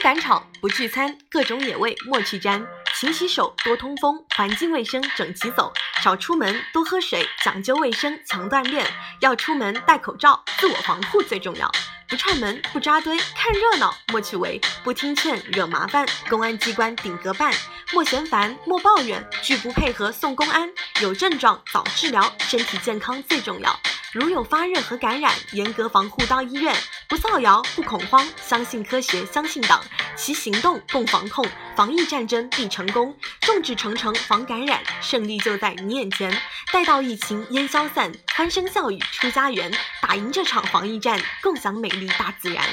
不赶场，不聚餐，各种野味莫去沾。勤洗手，多通风，环境卫生，整齐走。少出门，多喝水，讲究卫生，强锻炼。要出门戴口罩，自我防护最重要。不串门，不扎堆，看热闹莫去围。不听劝，惹麻烦，公安机关顶格办。莫嫌烦，莫抱怨，拒不配合送公安。有症状早治疗，身体健康最重要。如有发热和感染，严格防护到医院。不造谣，不恐慌，相信科学，相信党，齐行动共防控，防疫战争必成功。众志成城防感染，胜利就在你眼前。待到疫情烟消散，欢声笑语出家园，打赢这场防疫战，共享美丽大自然。